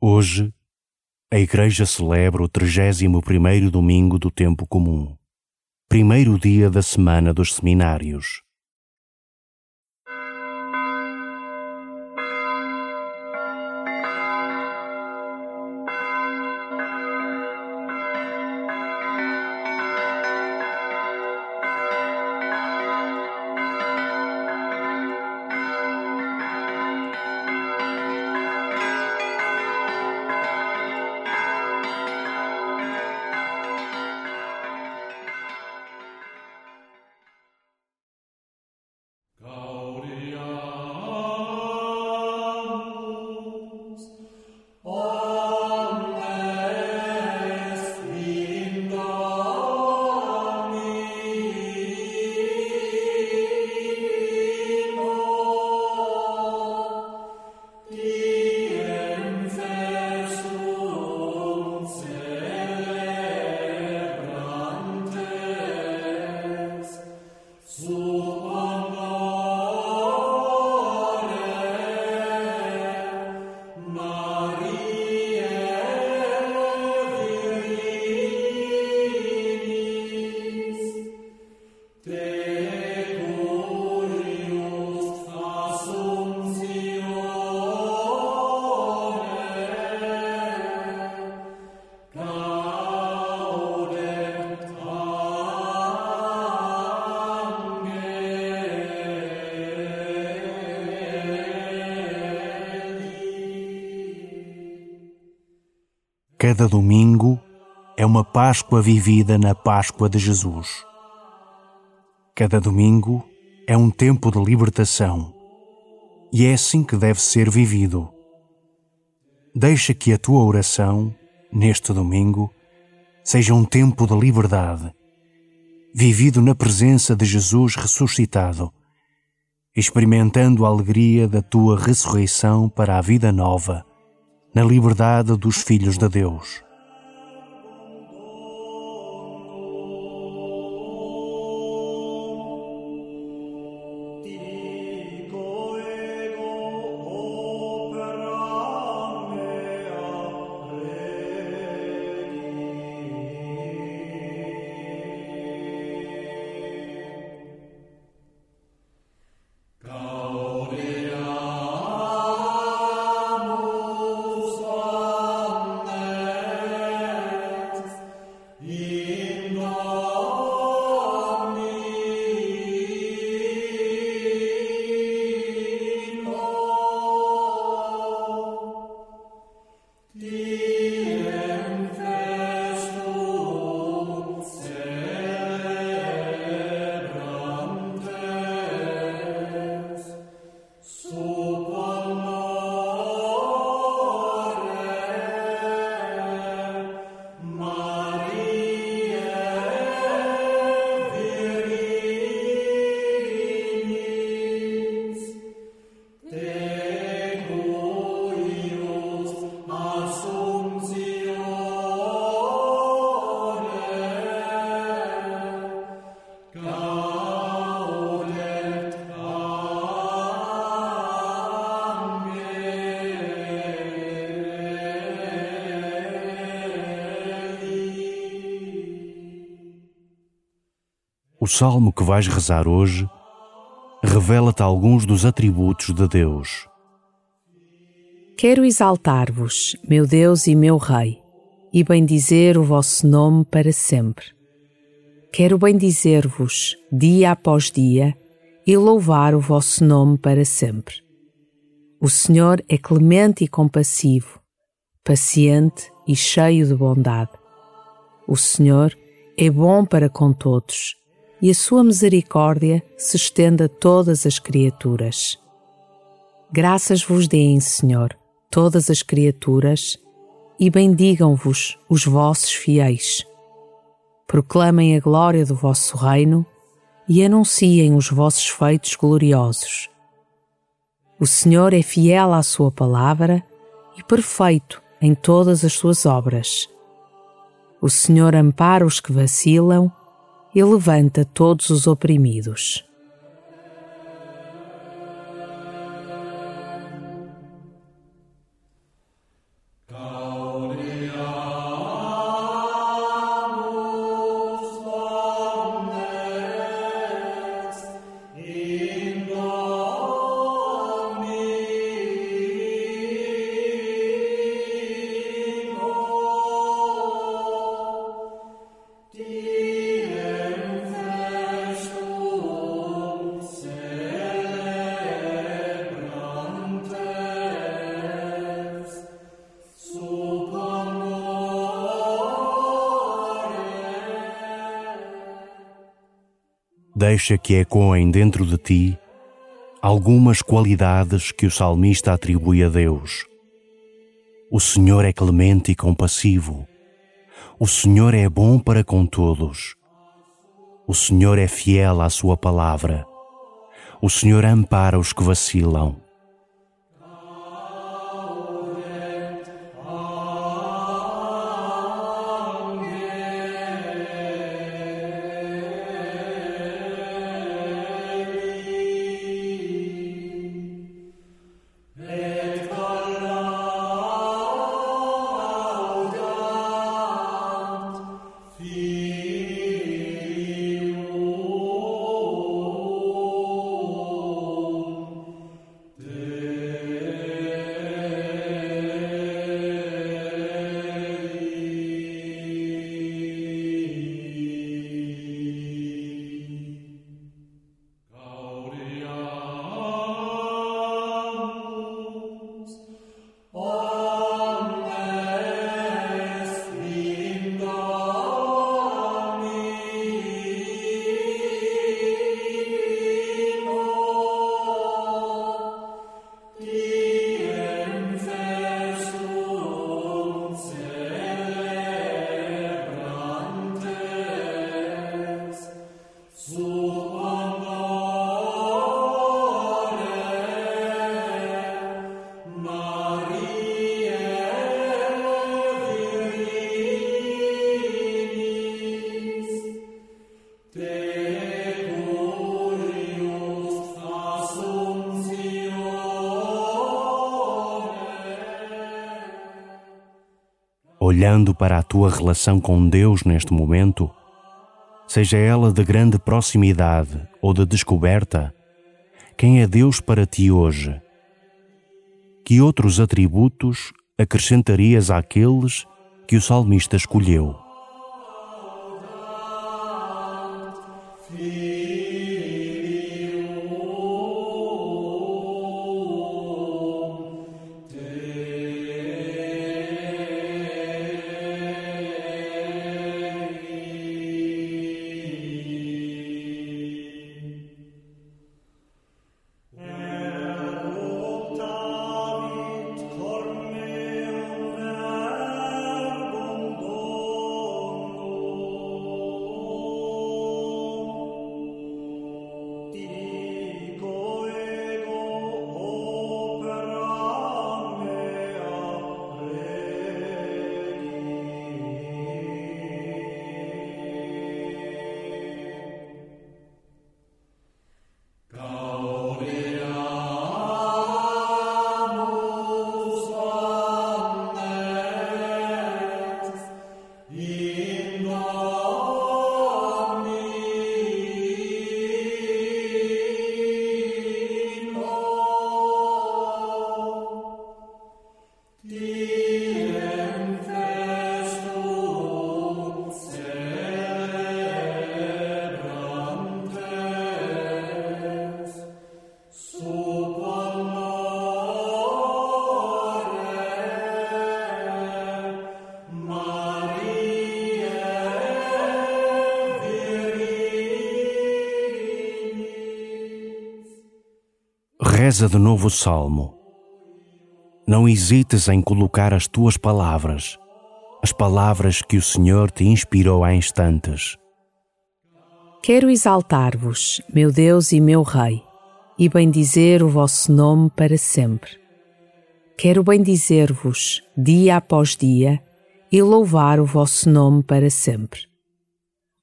Hoje, a Igreja celebra o 31º domingo do tempo comum, primeiro dia da semana dos seminários. Cada domingo é uma Páscoa vivida na Páscoa de Jesus. Cada domingo é um tempo de libertação e é assim que deve ser vivido. Deixa que a tua oração, neste domingo, seja um tempo de liberdade, vivido na presença de Jesus ressuscitado, experimentando a alegria da tua ressurreição para a vida nova na liberdade dos filhos de Deus. Salmo que vais rezar hoje revela-te alguns dos atributos de Deus. Quero exaltar-vos, meu Deus e meu Rei, e bendizer o vosso nome para sempre. Quero bendizer-vos dia após dia e louvar o vosso nome para sempre. O Senhor é clemente e compassivo, paciente e cheio de bondade. O Senhor é bom para com todos e a sua misericórdia se estenda a todas as criaturas. Graças vos deem, Senhor, todas as criaturas, e bendigam-vos os vossos fiéis. Proclamem a glória do vosso reino e anunciem os vossos feitos gloriosos. O Senhor é fiel à sua palavra e perfeito em todas as suas obras. O Senhor ampara os que vacilam e levanta todos os oprimidos. Deixa que ecoem dentro de ti algumas qualidades que o salmista atribui a Deus. O Senhor é clemente e compassivo. O Senhor é bom para com todos. O Senhor é fiel à sua palavra. O Senhor ampara os que vacilam. Olhando para a tua relação com Deus neste momento, seja ela de grande proximidade ou de descoberta, quem é Deus para ti hoje? Que outros atributos acrescentarias àqueles que o salmista escolheu? Reza de novo o salmo. Não hesites em colocar as tuas palavras, as palavras que o Senhor te inspirou há instantes. Quero exaltar-vos, meu Deus e meu Rei, e bendizer o vosso nome para sempre. Quero bendizer-vos dia após dia e louvar o vosso nome para sempre.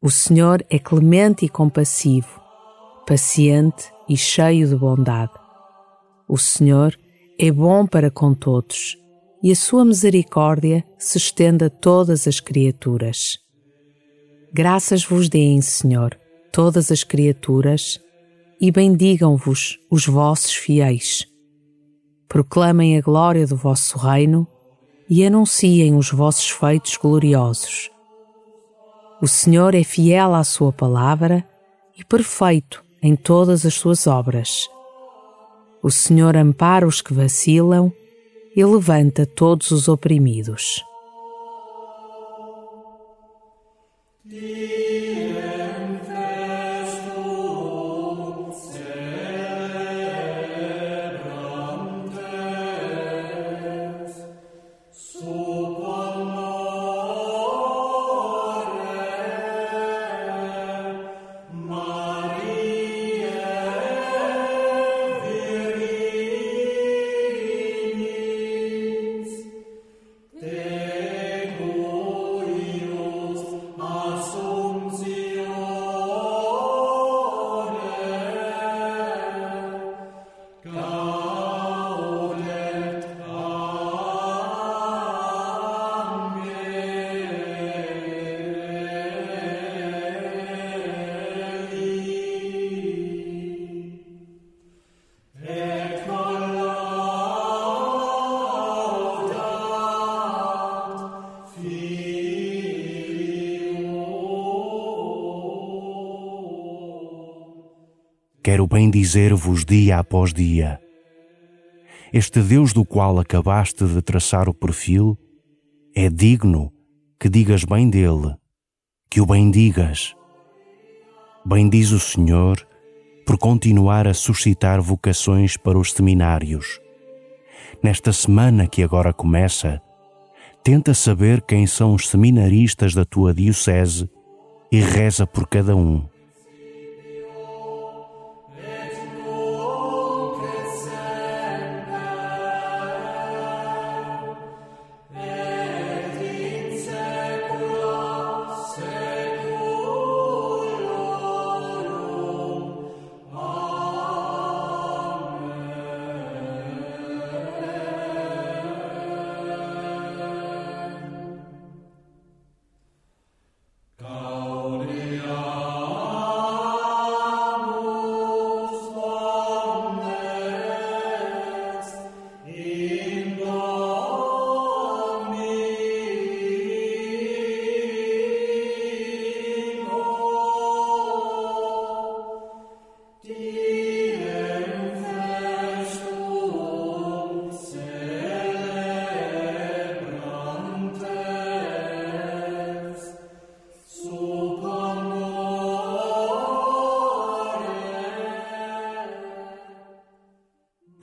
O Senhor é clemente e compassivo, paciente e cheio de bondade o Senhor é bom para com todos e a sua misericórdia se estende a todas as criaturas. Graças vos deem, Senhor, todas as criaturas, e bendigam-vos os vossos fiéis. Proclamem a glória do vosso reino e anunciem os vossos feitos gloriosos. O Senhor é fiel à sua palavra e perfeito em todas as suas obras. O Senhor ampara os que vacilam e levanta todos os oprimidos. Quero bem dizer-vos dia após dia. Este Deus do qual acabaste de traçar o perfil é digno que digas bem dele, que o bendigas. Bendiz o Senhor por continuar a suscitar vocações para os seminários. Nesta semana que agora começa, tenta saber quem são os seminaristas da tua diocese e reza por cada um.